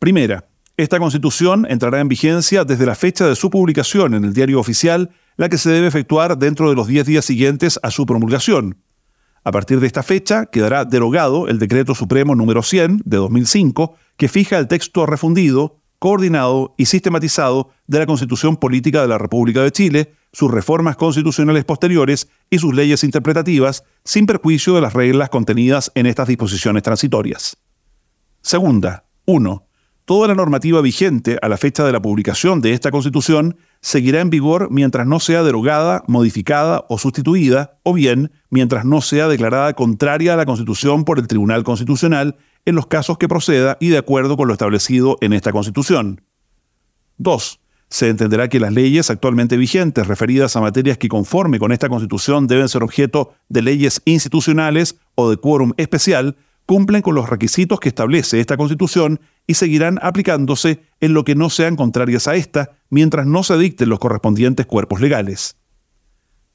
Primera, esta constitución entrará en vigencia desde la fecha de su publicación en el diario oficial, la que se debe efectuar dentro de los 10 días siguientes a su promulgación. A partir de esta fecha quedará derogado el Decreto Supremo número 100 de 2005, que fija el texto refundido coordinado y sistematizado de la Constitución Política de la República de Chile, sus reformas constitucionales posteriores y sus leyes interpretativas, sin perjuicio de las reglas contenidas en estas disposiciones transitorias. Segunda, 1. Toda la normativa vigente a la fecha de la publicación de esta Constitución seguirá en vigor mientras no sea derogada, modificada o sustituida, o bien mientras no sea declarada contraria a la Constitución por el Tribunal Constitucional en los casos que proceda y de acuerdo con lo establecido en esta Constitución. 2. Se entenderá que las leyes actualmente vigentes referidas a materias que conforme con esta Constitución deben ser objeto de leyes institucionales o de quórum especial cumplen con los requisitos que establece esta Constitución y seguirán aplicándose en lo que no sean contrarias a esta mientras no se dicten los correspondientes cuerpos legales.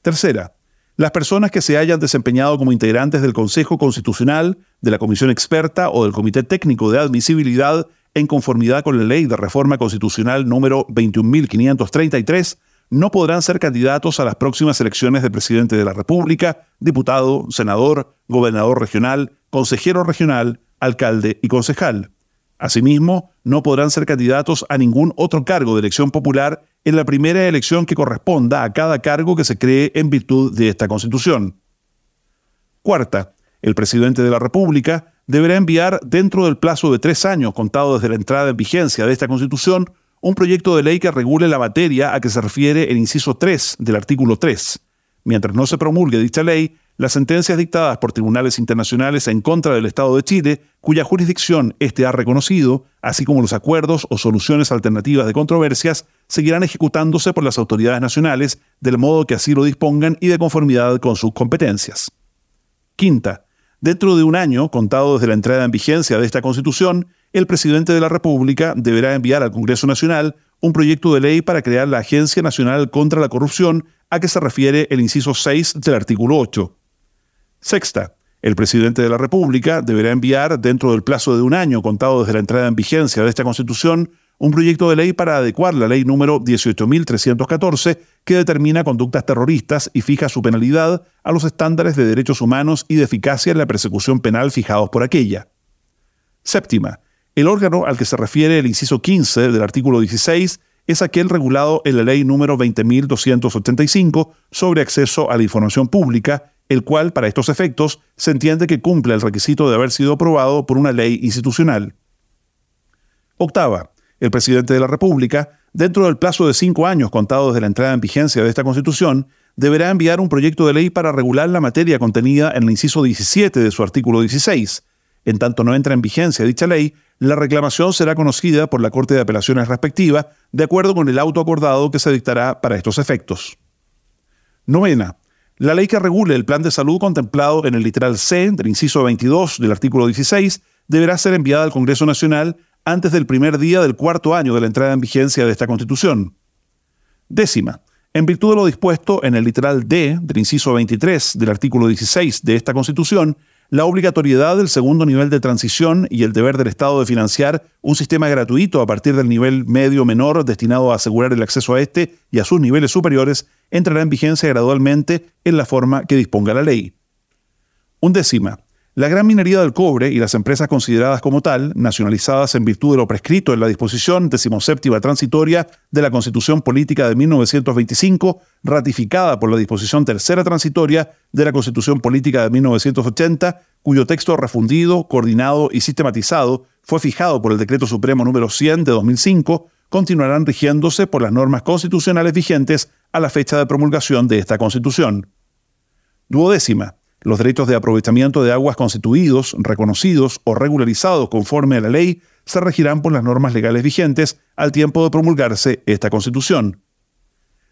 Tercera, las personas que se hayan desempeñado como integrantes del Consejo Constitucional, de la Comisión Experta o del Comité Técnico de Admisibilidad en conformidad con la Ley de Reforma Constitucional número 21.533, no podrán ser candidatos a las próximas elecciones de presidente de la República, diputado, senador, gobernador regional, consejero regional, alcalde y concejal. Asimismo, no podrán ser candidatos a ningún otro cargo de elección popular en la primera elección que corresponda a cada cargo que se cree en virtud de esta Constitución. Cuarta, el presidente de la República deberá enviar dentro del plazo de tres años contado desde la entrada en vigencia de esta Constitución un proyecto de ley que regule la materia a que se refiere el inciso 3 del artículo 3. Mientras no se promulgue dicha ley, las sentencias dictadas por tribunales internacionales en contra del Estado de Chile, cuya jurisdicción éste ha reconocido, así como los acuerdos o soluciones alternativas de controversias, seguirán ejecutándose por las autoridades nacionales del modo que así lo dispongan y de conformidad con sus competencias. Quinta, dentro de un año, contado desde la entrada en vigencia de esta Constitución, el presidente de la República deberá enviar al Congreso Nacional un proyecto de ley para crear la Agencia Nacional contra la Corrupción a que se refiere el inciso 6 del artículo 8. Sexta, el presidente de la República deberá enviar, dentro del plazo de un año contado desde la entrada en vigencia de esta Constitución, un proyecto de ley para adecuar la ley número 18.314 que determina conductas terroristas y fija su penalidad a los estándares de derechos humanos y de eficacia en la persecución penal fijados por aquella. Séptima, el órgano al que se refiere el inciso 15 del artículo 16 es aquel regulado en la ley número 20.285 sobre acceso a la información pública el cual para estos efectos se entiende que cumple el requisito de haber sido aprobado por una ley institucional. Octava, el presidente de la República, dentro del plazo de cinco años contado desde la entrada en vigencia de esta Constitución, deberá enviar un proyecto de ley para regular la materia contenida en el inciso 17 de su artículo 16. En tanto no entra en vigencia dicha ley, la reclamación será conocida por la Corte de Apelaciones respectiva, de acuerdo con el auto acordado que se dictará para estos efectos. Novena. La ley que regule el plan de salud contemplado en el literal C del inciso 22 del artículo 16 deberá ser enviada al Congreso Nacional antes del primer día del cuarto año de la entrada en vigencia de esta Constitución. Décima. En virtud de lo dispuesto en el literal D del inciso 23 del artículo 16 de esta Constitución, la obligatoriedad del segundo nivel de transición y el deber del Estado de financiar un sistema gratuito a partir del nivel medio menor destinado a asegurar el acceso a este y a sus niveles superiores entrará en vigencia gradualmente en la forma que disponga la ley. Undécima. La gran minería del cobre y las empresas consideradas como tal, nacionalizadas en virtud de lo prescrito en la disposición decimoséptima transitoria de la Constitución Política de 1925, ratificada por la disposición tercera transitoria de la Constitución Política de 1980, cuyo texto refundido, coordinado y sistematizado fue fijado por el Decreto Supremo número 100 de 2005, continuarán rigiéndose por las normas constitucionales vigentes a la fecha de promulgación de esta Constitución. Duodécima los derechos de aprovechamiento de aguas constituidos, reconocidos o regularizados conforme a la ley se regirán por las normas legales vigentes al tiempo de promulgarse esta Constitución.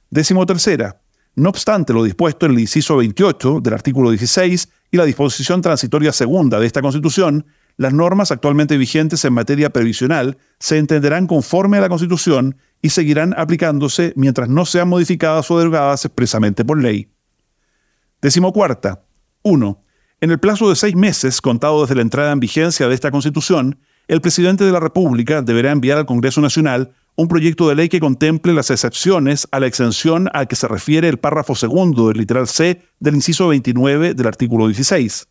Décimo tercera. No obstante lo dispuesto en el inciso 28 del artículo 16 y la disposición transitoria segunda de esta Constitución, las normas actualmente vigentes en materia previsional se entenderán conforme a la Constitución y seguirán aplicándose mientras no sean modificadas o derogadas expresamente por ley. Décimo cuarta. 1. En el plazo de seis meses, contado desde la entrada en vigencia de esta Constitución, el presidente de la República deberá enviar al Congreso Nacional un proyecto de ley que contemple las excepciones a la exención a que se refiere el párrafo segundo del literal C del inciso 29 del artículo 16.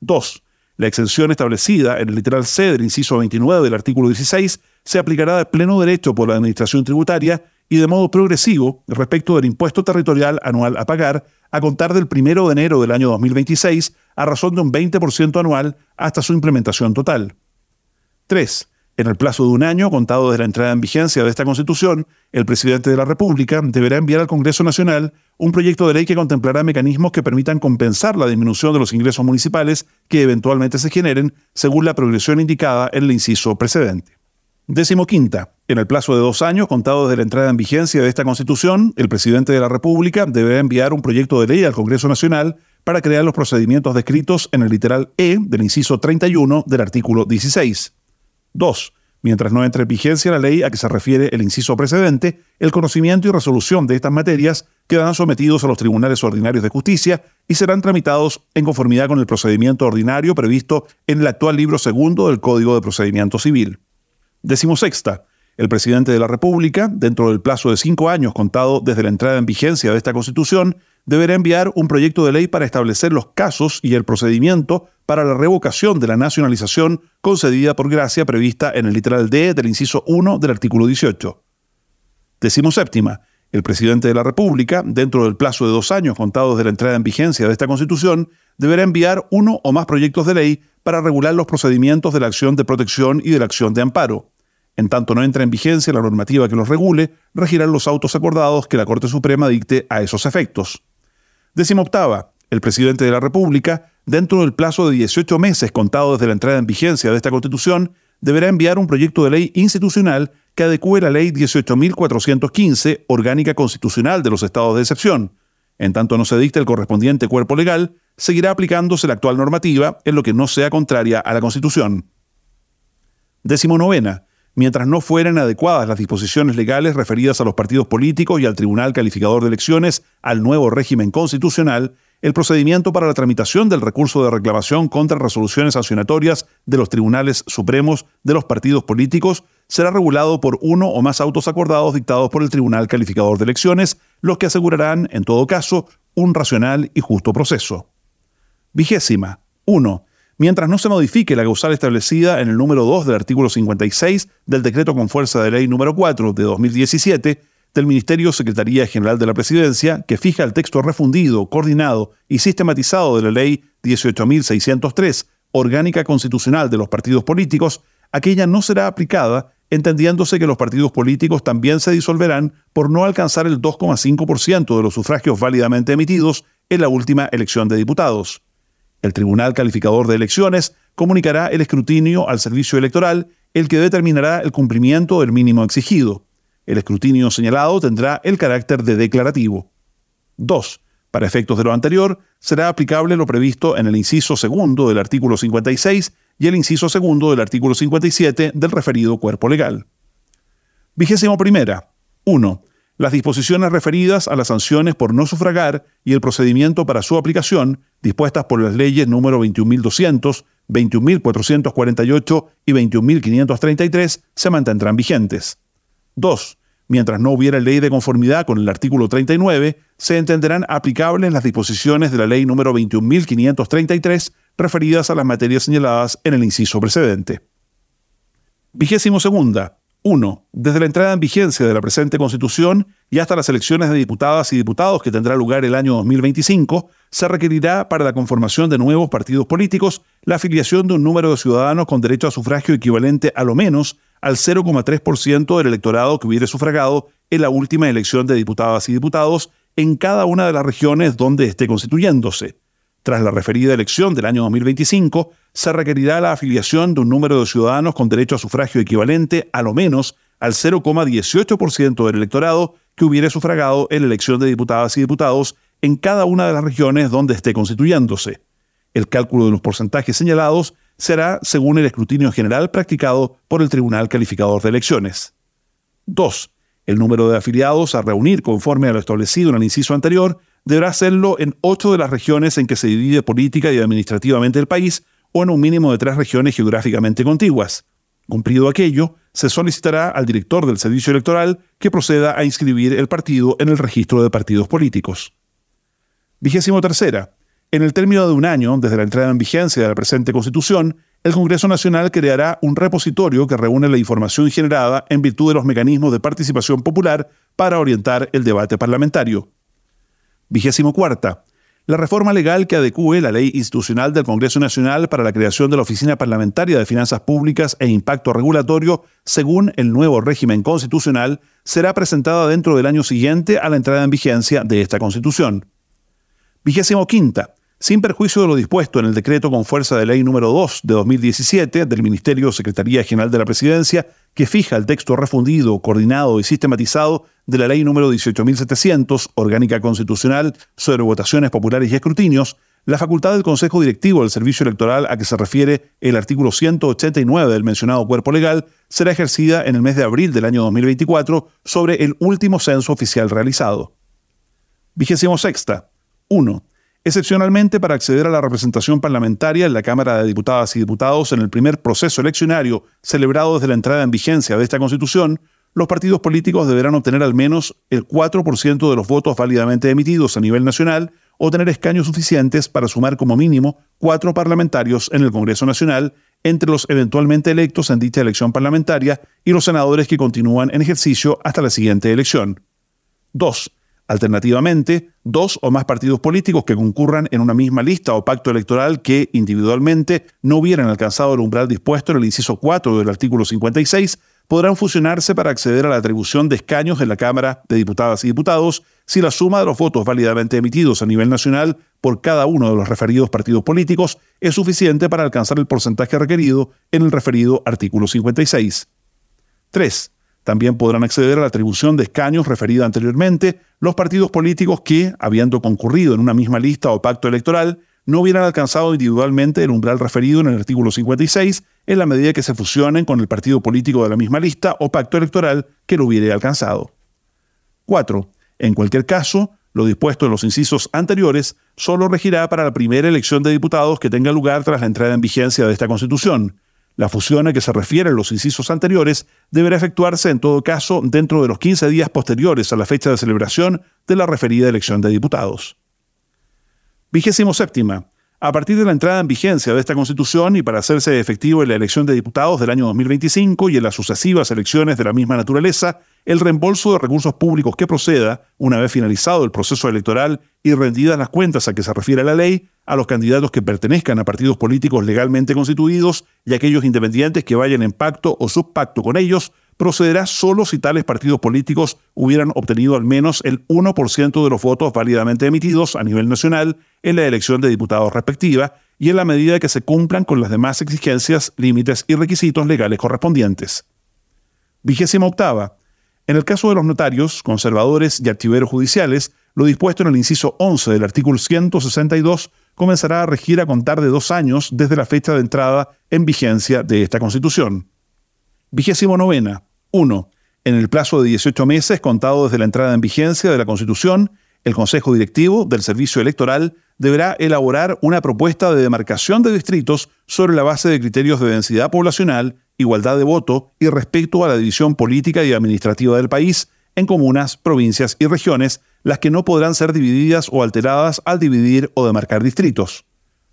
2. La exención establecida en el literal C del inciso 29 del artículo 16 se aplicará de pleno derecho por la Administración Tributaria y de modo progresivo respecto del impuesto territorial anual a pagar a contar del 1 de enero del año 2026 a razón de un 20% anual hasta su implementación total. 3. En el plazo de un año, contado desde la entrada en vigencia de esta Constitución, el presidente de la República deberá enviar al Congreso Nacional un proyecto de ley que contemplará mecanismos que permitan compensar la disminución de los ingresos municipales que eventualmente se generen según la progresión indicada en el inciso precedente. Décimo quinta. En el plazo de dos años, contado desde la entrada en vigencia de esta Constitución, el presidente de la República deberá enviar un proyecto de ley al Congreso Nacional para crear los procedimientos descritos en el literal E del inciso 31 del artículo 16. 2. Mientras no entre en vigencia la ley a que se refiere el inciso precedente, el conocimiento y resolución de estas materias quedarán sometidos a los tribunales ordinarios de justicia y serán tramitados en conformidad con el procedimiento ordinario previsto en el actual libro segundo del Código de Procedimiento Civil. sexta. El presidente de la República, dentro del plazo de cinco años contado desde la entrada en vigencia de esta Constitución, deberá enviar un proyecto de ley para establecer los casos y el procedimiento para la revocación de la nacionalización concedida por gracia prevista en el literal D del inciso 1 del artículo 18. Decimo séptima. El presidente de la República, dentro del plazo de dos años contados de la entrada en vigencia de esta Constitución, deberá enviar uno o más proyectos de ley para regular los procedimientos de la acción de protección y de la acción de amparo. En tanto no entra en vigencia la normativa que los regule, regirán los autos acordados que la Corte Suprema dicte a esos efectos. Décimo octava. El presidente de la República, dentro del plazo de 18 meses contado desde la entrada en vigencia de esta Constitución, deberá enviar un proyecto de ley institucional que adecue la Ley 18.415, orgánica constitucional de los estados de excepción. En tanto no se dicte el correspondiente cuerpo legal, seguirá aplicándose la actual normativa en lo que no sea contraria a la Constitución. Décimo novena mientras no fueran adecuadas las disposiciones legales referidas a los partidos políticos y al Tribunal Calificador de Elecciones al nuevo régimen constitucional, el procedimiento para la tramitación del recurso de reclamación contra resoluciones sancionatorias de los tribunales supremos de los partidos políticos será regulado por uno o más autos acordados dictados por el Tribunal Calificador de Elecciones, los que asegurarán, en todo caso, un racional y justo proceso. Vigésima. 1 mientras no se modifique la causal establecida en el número 2 del artículo 56 del decreto con fuerza de ley número 4 de 2017 del Ministerio Secretaría General de la Presidencia, que fija el texto refundido, coordinado y sistematizado de la Ley 18.603, orgánica constitucional de los partidos políticos, aquella no será aplicada, entendiéndose que los partidos políticos también se disolverán por no alcanzar el 2,5% de los sufragios válidamente emitidos en la última elección de diputados. El Tribunal Calificador de Elecciones comunicará el escrutinio al servicio electoral, el que determinará el cumplimiento del mínimo exigido. El escrutinio señalado tendrá el carácter de declarativo. 2. Para efectos de lo anterior, será aplicable lo previsto en el inciso segundo del artículo 56 y el inciso segundo del artículo 57 del referido cuerpo legal. Vigésimo primera. 1 las disposiciones referidas a las sanciones por no sufragar y el procedimiento para su aplicación, dispuestas por las leyes número 21.200, 21.448 y 21.533, se mantendrán vigentes. 2. Mientras no hubiera ley de conformidad con el artículo 39, se entenderán aplicables las disposiciones de la ley número 21.533 referidas a las materias señaladas en el inciso precedente. Vigésimo segunda. 1. Desde la entrada en vigencia de la presente Constitución y hasta las elecciones de diputadas y diputados que tendrá lugar el año 2025, se requerirá para la conformación de nuevos partidos políticos la afiliación de un número de ciudadanos con derecho a sufragio equivalente a lo menos al 0,3% del electorado que hubiere sufragado en la última elección de diputadas y diputados en cada una de las regiones donde esté constituyéndose. Tras la referida elección del año 2025, se requerirá la afiliación de un número de ciudadanos con derecho a sufragio equivalente a lo menos al 0,18% del electorado que hubiere sufragado en la elección de diputadas y diputados en cada una de las regiones donde esté constituyéndose. El cálculo de los porcentajes señalados será según el escrutinio general practicado por el Tribunal Calificador de Elecciones. 2. El número de afiliados a reunir conforme a lo establecido en el inciso anterior deberá hacerlo en ocho de las regiones en que se divide política y administrativamente el país o en un mínimo de tres regiones geográficamente contiguas. Cumplido aquello, se solicitará al director del servicio electoral que proceda a inscribir el partido en el registro de partidos políticos. Vigésimo tercera. En el término de un año desde la entrada en vigencia de la presente Constitución, el Congreso Nacional creará un repositorio que reúne la información generada en virtud de los mecanismos de participación popular para orientar el debate parlamentario. Vigésimo cuarta. La reforma legal que adecue la ley institucional del Congreso Nacional para la creación de la Oficina Parlamentaria de Finanzas Públicas e Impacto Regulatorio, según el nuevo régimen constitucional, será presentada dentro del año siguiente a la entrada en vigencia de esta Constitución. Vigésimo quinta. Sin perjuicio de lo dispuesto en el decreto con fuerza de ley número 2 de 2017 del Ministerio Secretaría General de la Presidencia, que fija el texto refundido, coordinado y sistematizado de la ley número 18.700, orgánica constitucional, sobre votaciones populares y escrutinios, la facultad del Consejo Directivo del Servicio Electoral a que se refiere el artículo 189 del mencionado cuerpo legal será ejercida en el mes de abril del año 2024 sobre el último censo oficial realizado. Vigésimo sexta. 1 Excepcionalmente, para acceder a la representación parlamentaria en la Cámara de Diputadas y Diputados en el primer proceso eleccionario celebrado desde la entrada en vigencia de esta Constitución, los partidos políticos deberán obtener al menos el 4% de los votos válidamente emitidos a nivel nacional o tener escaños suficientes para sumar como mínimo cuatro parlamentarios en el Congreso Nacional entre los eventualmente electos en dicha elección parlamentaria y los senadores que continúan en ejercicio hasta la siguiente elección. 2 Alternativamente, dos o más partidos políticos que concurran en una misma lista o pacto electoral que individualmente no hubieran alcanzado el umbral dispuesto en el inciso 4 del artículo 56 podrán fusionarse para acceder a la atribución de escaños en la Cámara de Diputadas y Diputados si la suma de los votos válidamente emitidos a nivel nacional por cada uno de los referidos partidos políticos es suficiente para alcanzar el porcentaje requerido en el referido artículo 56. 3. También podrán acceder a la atribución de escaños referida anteriormente los partidos políticos que, habiendo concurrido en una misma lista o pacto electoral, no hubieran alcanzado individualmente el umbral referido en el artículo 56 en la medida que se fusionen con el partido político de la misma lista o pacto electoral que lo hubiere alcanzado. 4. En cualquier caso, lo dispuesto en los incisos anteriores solo regirá para la primera elección de diputados que tenga lugar tras la entrada en vigencia de esta Constitución, la fusión a que se refieren los incisos anteriores deberá efectuarse en todo caso dentro de los 15 días posteriores a la fecha de celebración de la referida elección de diputados. Vigésimo séptima. A partir de la entrada en vigencia de esta Constitución y para hacerse efectivo en la elección de diputados del año 2025 y en las sucesivas elecciones de la misma naturaleza, el reembolso de recursos públicos que proceda, una vez finalizado el proceso electoral y rendidas las cuentas a que se refiere la ley, a los candidatos que pertenezcan a partidos políticos legalmente constituidos y aquellos independientes que vayan en pacto o subpacto con ellos, procederá solo si tales partidos políticos hubieran obtenido al menos el 1% de los votos válidamente emitidos a nivel nacional en la elección de diputados respectiva y en la medida que se cumplan con las demás exigencias, límites y requisitos legales correspondientes. Vigésima octava. En el caso de los notarios, conservadores y archiveros judiciales, lo dispuesto en el inciso 11 del artículo 162 comenzará a regir a contar de dos años desde la fecha de entrada en vigencia de esta Constitución. Vigésimo novena. 1. En el plazo de 18 meses contado desde la entrada en vigencia de la Constitución, el Consejo Directivo del Servicio Electoral deberá elaborar una propuesta de demarcación de distritos sobre la base de criterios de densidad poblacional, igualdad de voto y respecto a la división política y administrativa del país en comunas, provincias y regiones, las que no podrán ser divididas o alteradas al dividir o demarcar distritos.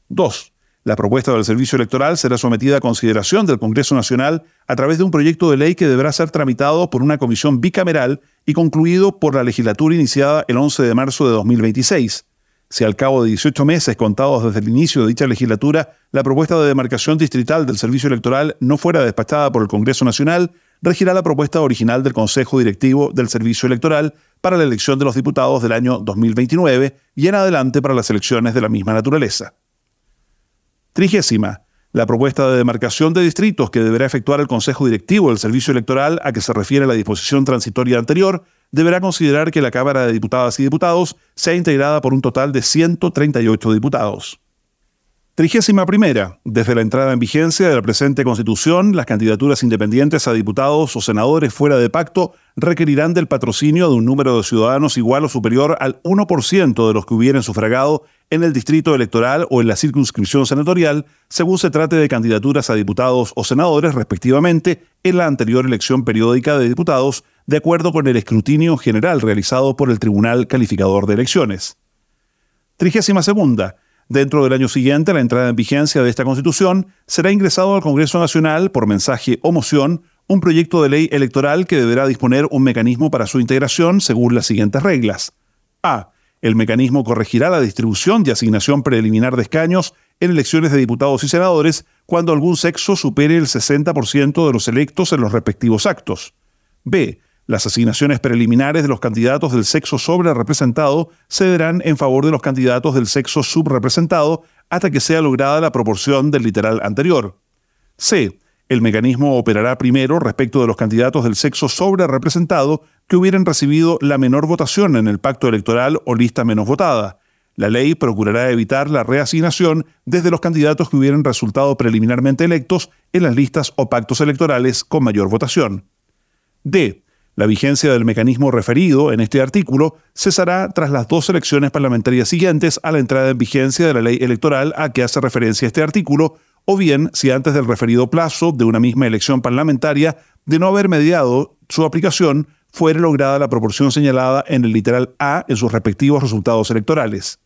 2. La propuesta del Servicio Electoral será sometida a consideración del Congreso Nacional a través de un proyecto de ley que deberá ser tramitado por una comisión bicameral y concluido por la legislatura iniciada el 11 de marzo de 2026. Si al cabo de 18 meses contados desde el inicio de dicha legislatura, la propuesta de demarcación distrital del Servicio Electoral no fuera despachada por el Congreso Nacional, regirá la propuesta original del Consejo Directivo del Servicio Electoral para la elección de los diputados del año 2029 y en adelante para las elecciones de la misma naturaleza. Trigésima. La propuesta de demarcación de distritos que deberá efectuar el Consejo Directivo del Servicio Electoral a que se refiere la disposición transitoria anterior deberá considerar que la Cámara de Diputadas y Diputados sea integrada por un total de 138 diputados. Trigésima primera. Desde la entrada en vigencia de la presente Constitución, las candidaturas independientes a diputados o senadores fuera de pacto requerirán del patrocinio de un número de ciudadanos igual o superior al 1% de los que hubieran sufragado en el distrito electoral o en la circunscripción senatorial, según se trate de candidaturas a diputados o senadores, respectivamente, en la anterior elección periódica de diputados, de acuerdo con el escrutinio general realizado por el Tribunal Calificador de Elecciones. Trigésima segunda. Dentro del año siguiente a la entrada en vigencia de esta Constitución, será ingresado al Congreso Nacional, por mensaje o moción, un proyecto de ley electoral que deberá disponer un mecanismo para su integración según las siguientes reglas. A. El mecanismo corregirá la distribución y asignación preliminar de escaños en elecciones de diputados y senadores cuando algún sexo supere el 60% de los electos en los respectivos actos. B las asignaciones preliminares de los candidatos del sexo sobre representado cederán en favor de los candidatos del sexo subrepresentado hasta que sea lograda la proporción del literal anterior. C. El mecanismo operará primero respecto de los candidatos del sexo sobre representado que hubieran recibido la menor votación en el pacto electoral o lista menos votada. La ley procurará evitar la reasignación desde los candidatos que hubieran resultado preliminarmente electos en las listas o pactos electorales con mayor votación. D. La vigencia del mecanismo referido en este artículo cesará tras las dos elecciones parlamentarias siguientes a la entrada en vigencia de la ley electoral a que hace referencia este artículo, o bien si antes del referido plazo de una misma elección parlamentaria de no haber mediado su aplicación fuere lograda la proporción señalada en el literal A en sus respectivos resultados electorales.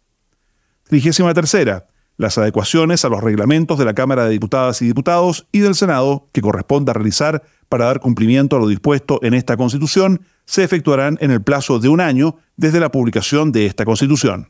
Trigésima tercera las adecuaciones a los reglamentos de la Cámara de Diputadas y Diputados y del Senado que corresponda realizar para dar cumplimiento a lo dispuesto en esta Constitución se efectuarán en el plazo de un año desde la publicación de esta Constitución.